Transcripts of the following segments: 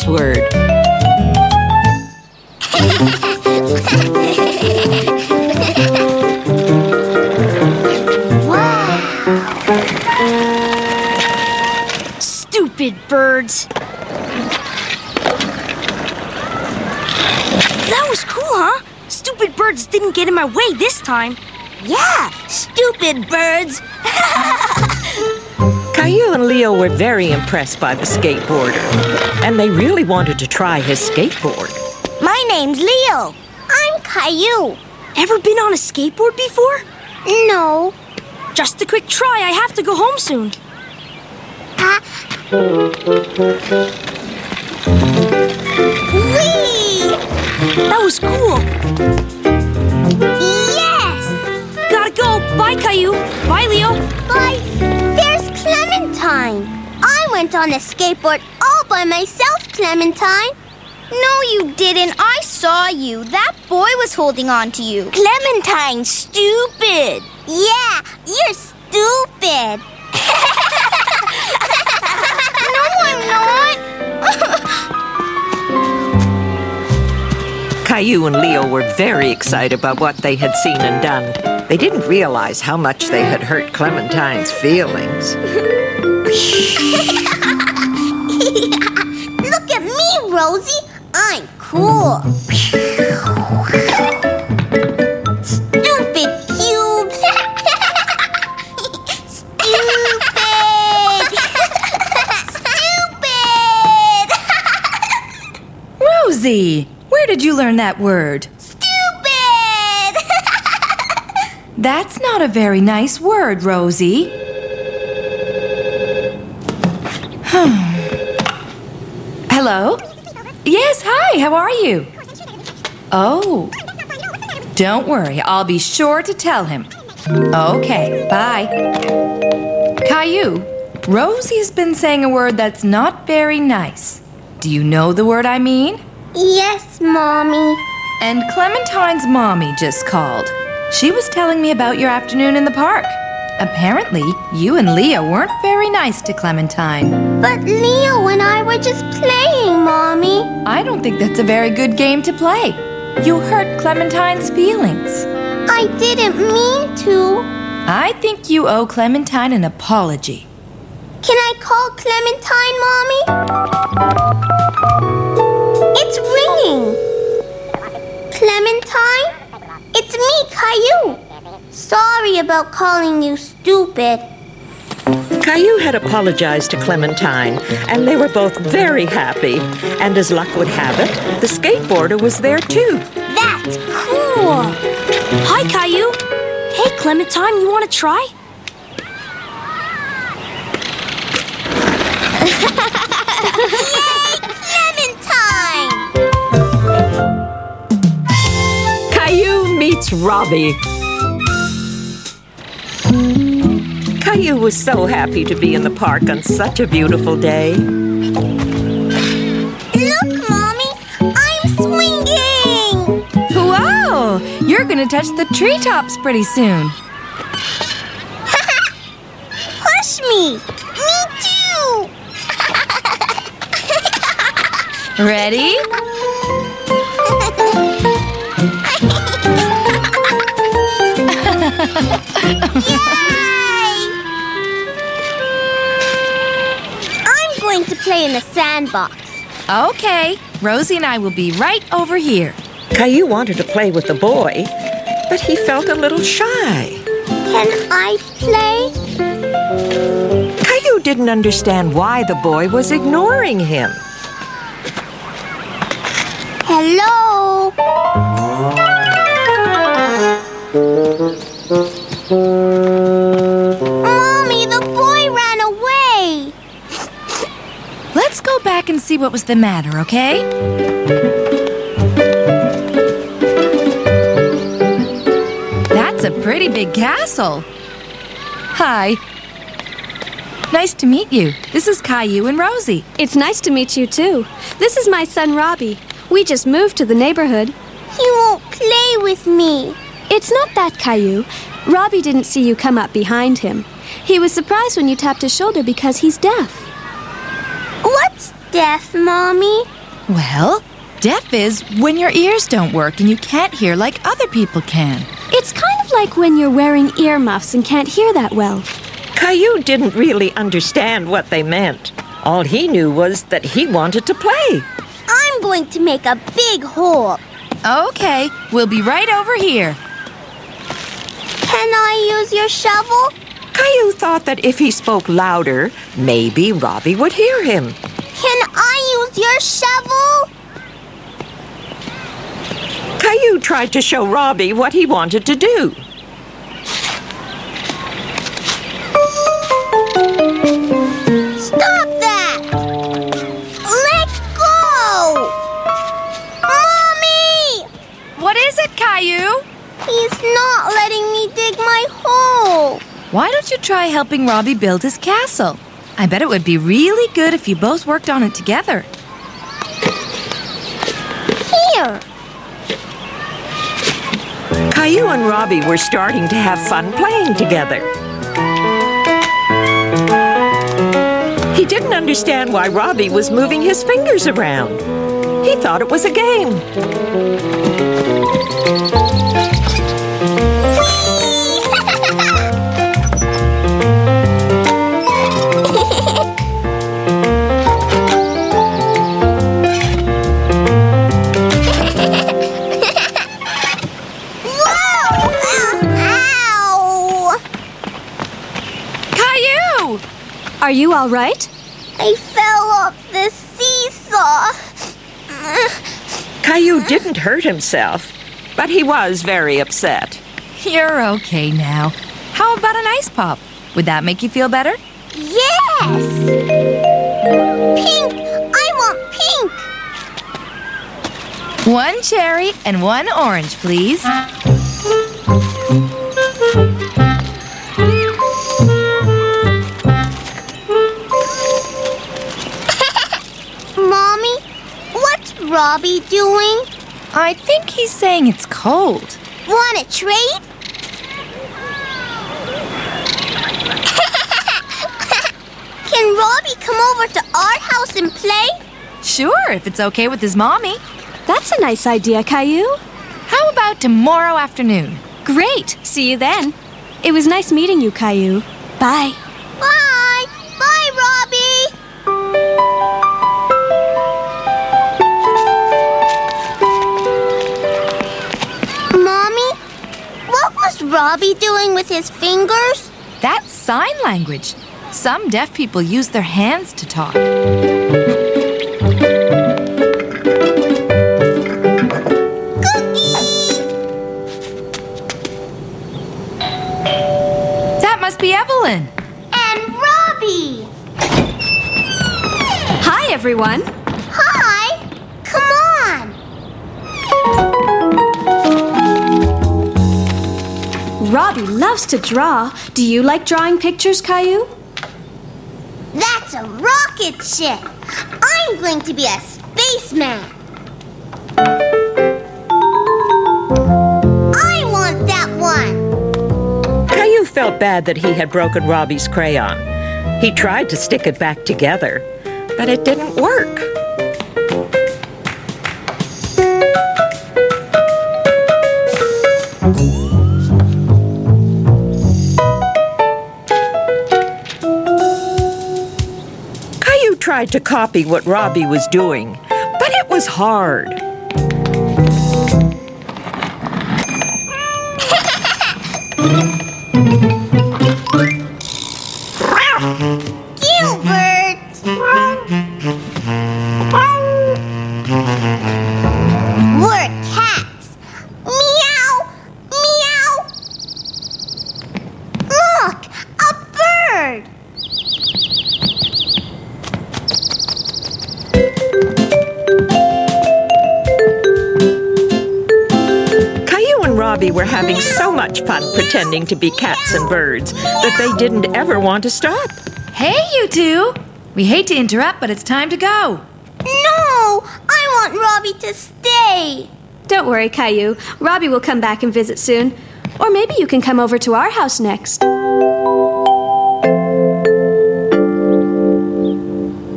Caillou's crossword. Stupid birds. That was cool, huh? Stupid birds didn't get in my way this time. Yeah, stupid birds. Caillou and Leo were very impressed by the skateboarder, and they really wanted to try his skateboard. My name's Leo. I'm Caillou. Ever been on a skateboard before? No. Just a quick try. I have to go home soon. Whee! That was cool. Yes! Gotta go. Bye, Caillou. Bye, Leo. Went on a skateboard all by myself, Clementine. No, you didn't. I saw you. That boy was holding on to you. Clementine, stupid. Yeah, you're stupid. No, I'm not. Caillou and Leo were very excited about what they had seen and done. They didn't realize how much they had hurt Clementine's feelings. Look at me, Rosie. I'm cool. Stupid cubes. Stupid. Stupid. Rosie, where did you learn that word? Stupid. That's not a very nice word, Rosie. Hello? Yes, hi, how are you? Oh, don't worry, I'll be sure to tell him. Okay, bye. Caillou, Rosie's been saying a word that's not very nice. Do you know the word I mean? yes, Mommy. And Clementine's mommy just called. She was telling me about your afternoon in the park. Apparently, you and Leo weren't very nice to Clementine. But Leo and I were just playing, Mommy. I don't think that's a very good game to play. You hurt Clementine's feelings. I didn't mean to. I think you owe Clementine an apology. Can I call Clementine, Mommy? It's ringing. Clementine? It's me, Caillou. Sorry about calling you stupid. Caillou had apologized to Clementine, and they were both very happy. And as luck would have it, the skateboarder was there too. That's cool. Hi, Caillou. Hey, Clementine, you want to try? Yay, Clementine! Caillou meets Robbie. Caillou was so happy to be in the park on such a beautiful day. Look, Mommy, I'm swinging. Whoa! You're gonna touch the treetops pretty soon. Push me. Me too. Ready? I'm play in the sandbox. Okay. Rosie and I will be right over here. Caillou wanted to play with the boy, but he felt a little shy. Can I play? Caillou didn't understand why the boy was ignoring him. Hello? Go back and see what was the matter, okay? That's a pretty big castle. Hi. Nice to meet you. This is Caillou and Rosie. It's nice to meet you, too. This is my son, Robbie. We just moved to the neighborhood. He won't play with me. It's not that, Caillou. Robbie didn't see you come up behind him. He was surprised when you tapped his shoulder because he's deaf. What's deaf, Mommy? Well, deaf is when your ears don't work and you can't hear like other people can. It's kind of like when you're wearing earmuffs and can't hear that well. Caillou didn't really understand what they meant. All he knew was that he wanted to play. I'm going to make a big hole. Okay, we'll be right over here. Can I use your shovel? Caillou thought that if he spoke louder, maybe Robbie would hear him. Can I use your shovel? Caillou tried to show Robbie what he wanted to do. Stop that! Let go! Mommy! What is it, Caillou? He's not letting me dig my hole. Why don't you try helping Robbie build his castle? I bet it would be really good if you both worked on it together. Here. Caillou and Robbie were starting to have fun playing together. He didn't understand why Robbie was moving his fingers around. He thought it was a game. You all right? I fell off the seesaw. Caillou didn't hurt himself, but he was very upset. You're okay now. How about an ice pop? Would that make you feel better? Yes! Pink! I want pink! One cherry and one orange, please. What's Robbie doing? I think he's saying it's cold. Want to trade? Can Robbie come over to our house and play? Sure, if it's okay with his mommy. That's a nice idea, Caillou. How about tomorrow afternoon? Great. See you then. It was nice meeting you, Caillou. Bye. Bye! Bye, Robbie doing with his fingers? That's sign language. Some deaf people use their hands to talk. Cookie! That must be Evelyn. And Robbie! Hi, everyone. Loves to draw. Do you like drawing pictures, Caillou? That's a rocket ship! I'm going to be a spaceman! I want that one! Caillou felt bad that he had broken Robbie's crayon. He tried to stick it back together, but it didn't work. Tried to copy what Robbie was doing, but it was hard. to be cats and birds that they didn't ever want to stop. Hey, you two! We hate to interrupt, but it's time to go. No, I want Robbie to stay. Don't worry, Caillou. Robbie will come back and visit soon. Or maybe you can come over to our house next.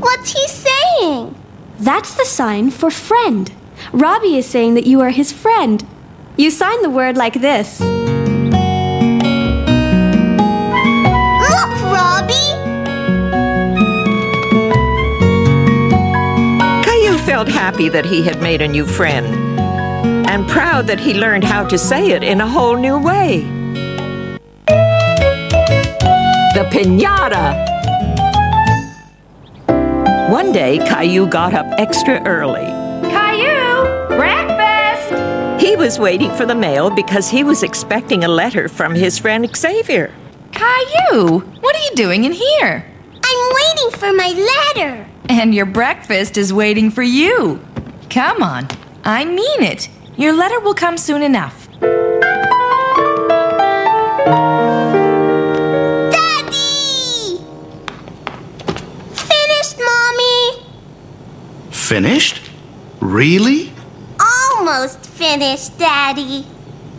What's he saying? That's the sign for friend. Robbie is saying that you are his friend. You sign the word like this. Felt happy that he had made a new friend and proud that he learned how to say it in a whole new way. The pinata! One day, Caillou got up extra early. Caillou! Breakfast! He was waiting for the mail because he was expecting a letter from his friend Xavier. Caillou! What are you doing in here? I'm waiting for my letter. And your breakfast is waiting for you. Come on. I mean it. Your letter will come soon enough. Daddy! Finished, Mommy? Finished? Really? Almost finished, Daddy.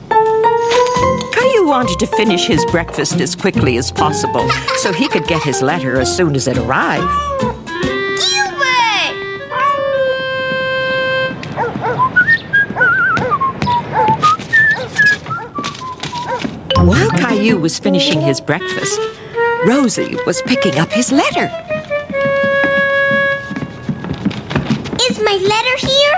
Caillou wanted to finish his breakfast as quickly as possible so he could get his letter as soon as it arrived. Caillou was finishing his breakfast, Rosie was picking up his letter. Is my letter here?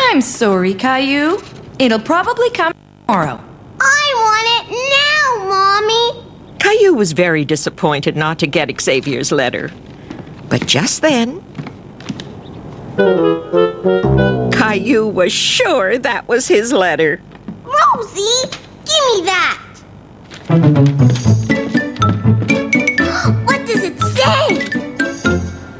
I'm sorry, Caillou. It'll probably come tomorrow. I want it now, Mommy. Caillou was very disappointed not to get Xavier's letter. But just then, Caillou was sure that was his letter. Rosie, give me that. What does it say?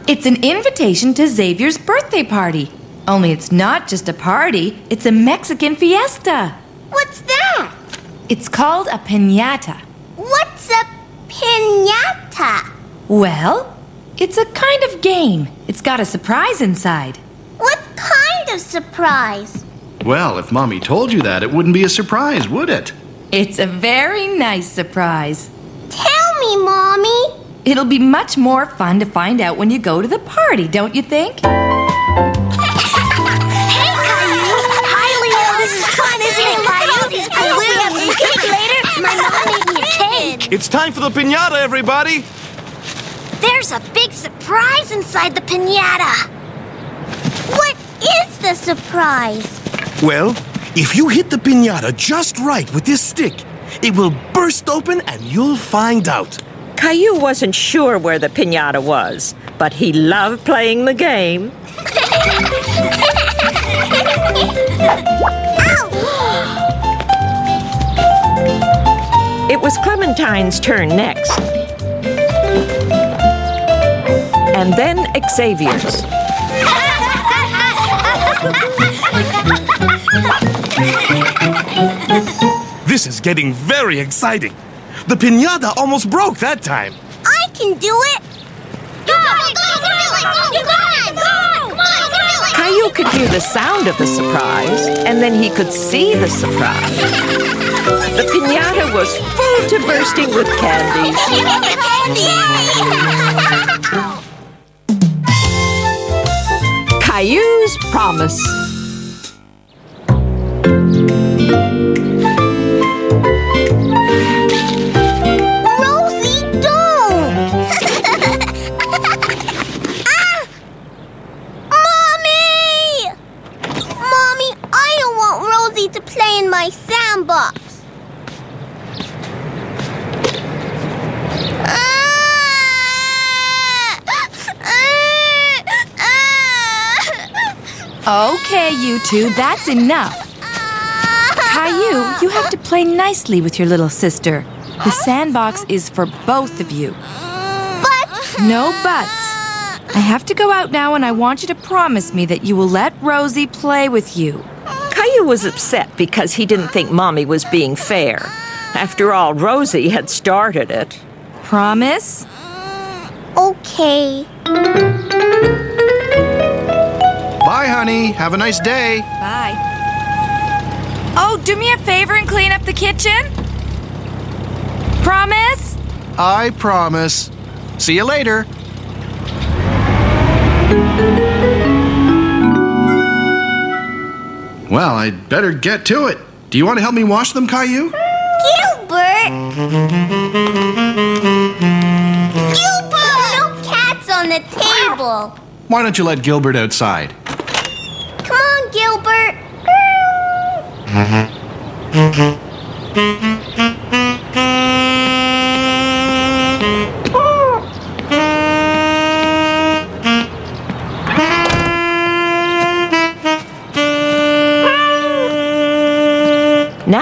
It's an invitation to Xavier's birthday party. Only it's not just a party, it's a Mexican fiesta. What's that? It's called a piñata. What's a pinata? Well, it's a kind of game. It's got a surprise inside. What kind of surprise? Well, if Mommy told you that, it wouldn't be a surprise, would it? It's a very nice surprise. Tell me, Mommy. It'll be much more fun to find out when you go to the party, don't you think? Hey, Caillou. Hi, Leo. This is fun, isn't it, Caillou? I hope we have some cake later. My mom made me a cake. It's time for the pinata, everybody! There's a big surprise inside the pinata. What is the surprise? Well, if you hit the pinata just right with this stick, it will burst open and you'll find out. Caillou wasn't sure where the pinata was, but he loved playing the game. It was Clementine's turn next. And then Xavier's. This is getting very exciting. The pinata almost broke that time. I can do it. Go, go, go, go, go, go, Come on, go. Caillou could hear the sound of the surprise, and then he could see the surprise. The pinata was full to bursting with candies. Caillou's promise. Okay, you two, that's enough. Caillou, you have to play nicely with your little sister. The sandbox is for both of you. But No buts. I have to go out now and I want you to promise me that you will let Rosie play with you. Caillou was upset because he didn't think Mommy was being fair. After all, Rosie had started it. Promise? Okay. Bye, honey. Have a nice day. Bye. Oh, do me a favor and clean up the kitchen? Promise? I promise. See you later. Well, I'd better get to it. Do you want to help me wash them, Caillou? Gilbert! Gilbert! No cats on the table. Why don't you let Gilbert outside? Come on, Gilbert. Now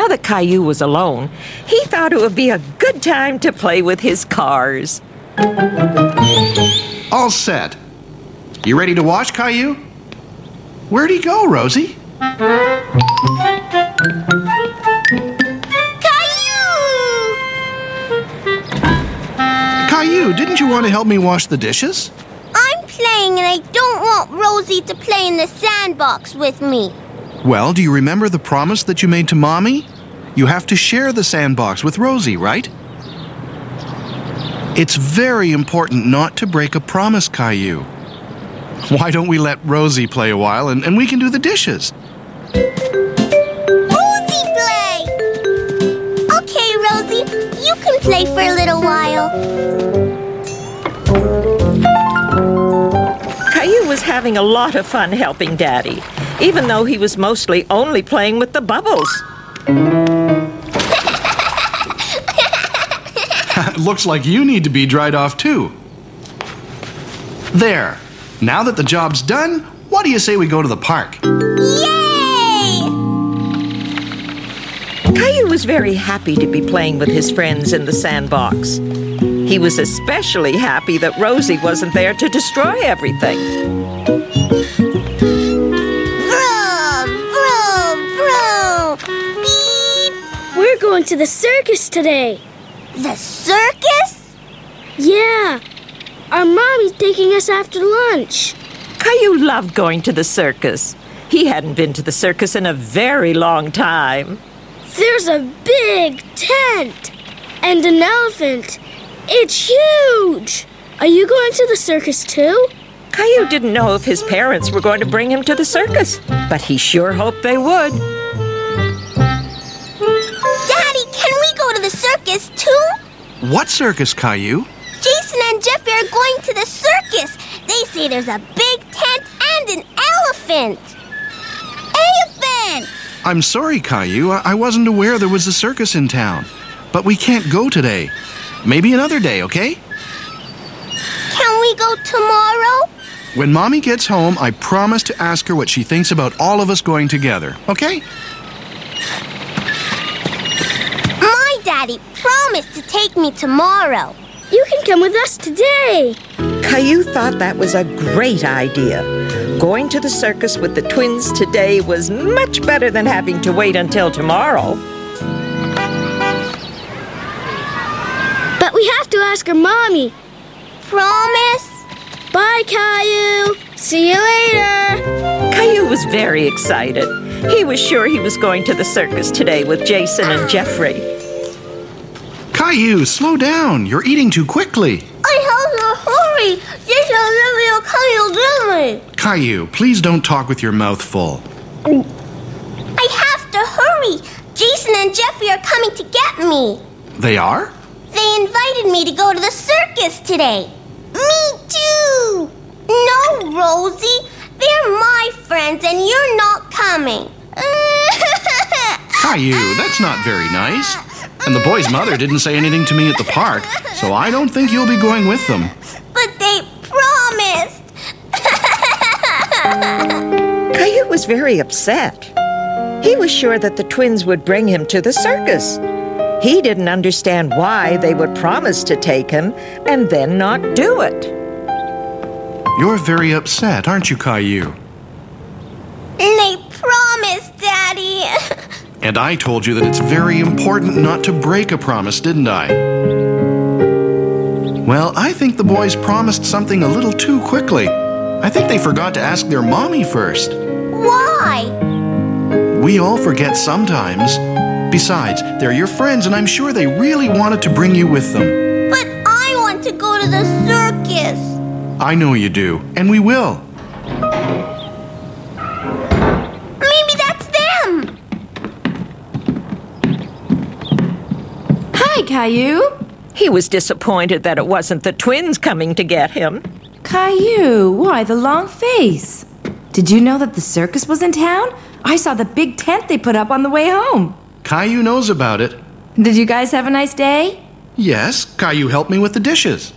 that Caillou was alone, he thought it would be a good time to play with his cars. All set. You ready to wash, Caillou? Where'd he go, Rosie? Caillou! Caillou, didn't you want to help me wash the dishes? I'm playing and I don't want Rosie to play in the sandbox with me. Well, do you remember the promise that you made to Mommy? You have to share the sandbox with Rosie, right? It's very important not to break a promise, Caillou. Why don't we let Rosie play a while and, and we can do the dishes? Play for a little while. Caillou was having a lot of fun helping Daddy, even though he was mostly only playing with the bubbles. Looks like you need to be dried off too. There. Now that the job's done, what do you say we go to the park? Yay! Caillou was very happy to be playing with his friends in the sandbox. He was especially happy that Rosie wasn't there to destroy everything. Vroom, vroom, vroom. Beep. We're going to the circus today. The circus? Yeah. Our mommy's taking us after lunch. Caillou loved going to the circus. He hadn't been to the circus in a very long time. There's a big tent and an elephant. It's huge. Are you going to the circus too? Caillou didn't know if his parents were going to bring him to the circus, but he sure hoped they would. Daddy, can we go to the circus too? What circus, Caillou? Jason and Jeffy are going to the circus. They say there's a big tent and an elephant. Elephant! I'm sorry, Caillou. I I wasn't aware there was a circus in town. But we can't go today. Maybe another day, okay? Can we go tomorrow? When Mommy gets home, I promise to ask her what she thinks about all of us going together, okay? My daddy promised to take me tomorrow. You can come with us today. Caillou thought that was a great idea. Going to the circus with the twins today was much better than having to wait until tomorrow. But we have to ask our mommy. Promise? Bye, Caillou. See you later. Caillou was very excited. He was sure he was going to the circus today with Jason and Jeffrey. Caillou, slow down. You're eating too quickly. I have to hurry. Jason and Jeffy are coming to get me. Caillou, please don't talk with your mouth full. Um, I have to hurry. Jason and Jeffy are coming to get me. They are? They invited me to go to the circus today. Me too. No, Rosie. They're my friends and you're not coming. Caillou, that's not very nice. And the boy's mother didn't say anything to me at the park, so I don't think you'll be going with them. Caillou was very upset. He was sure that the twins would bring him to the circus. He didn't understand why they would promise to take him and then not do it. You're very upset, aren't you, Caillou? And they promised, Daddy. Daddy. And I told you that it's very important not to break a promise, didn't I? Well, I think the boys promised something a little too quickly. I think they forgot to ask their mommy first. Why? We all forget sometimes. Besides, they're your friends, and I'm sure they really wanted to bring you with them. But I want to go to the circus. I know you do, and we will. Maybe that's them. Hi, Caillou. He was disappointed that it wasn't the twins coming to get him. Caillou, why the long face? Did you know that the circus was in town? I saw the big tent they put up on the way home. Caillou knows about it. Did you guys have a nice day? Yes, Caillou helped me with the dishes.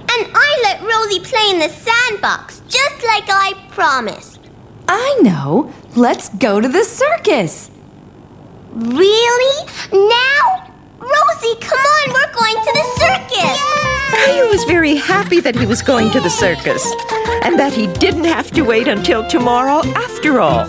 And I let Rosie play in the sandbox, just like I promised. I know. Let's go to the circus. Really? Now? Rosie, come on, we're going to the circus. Caillou was very happy that he was going to the circus and that he didn't have to wait until tomorrow after all.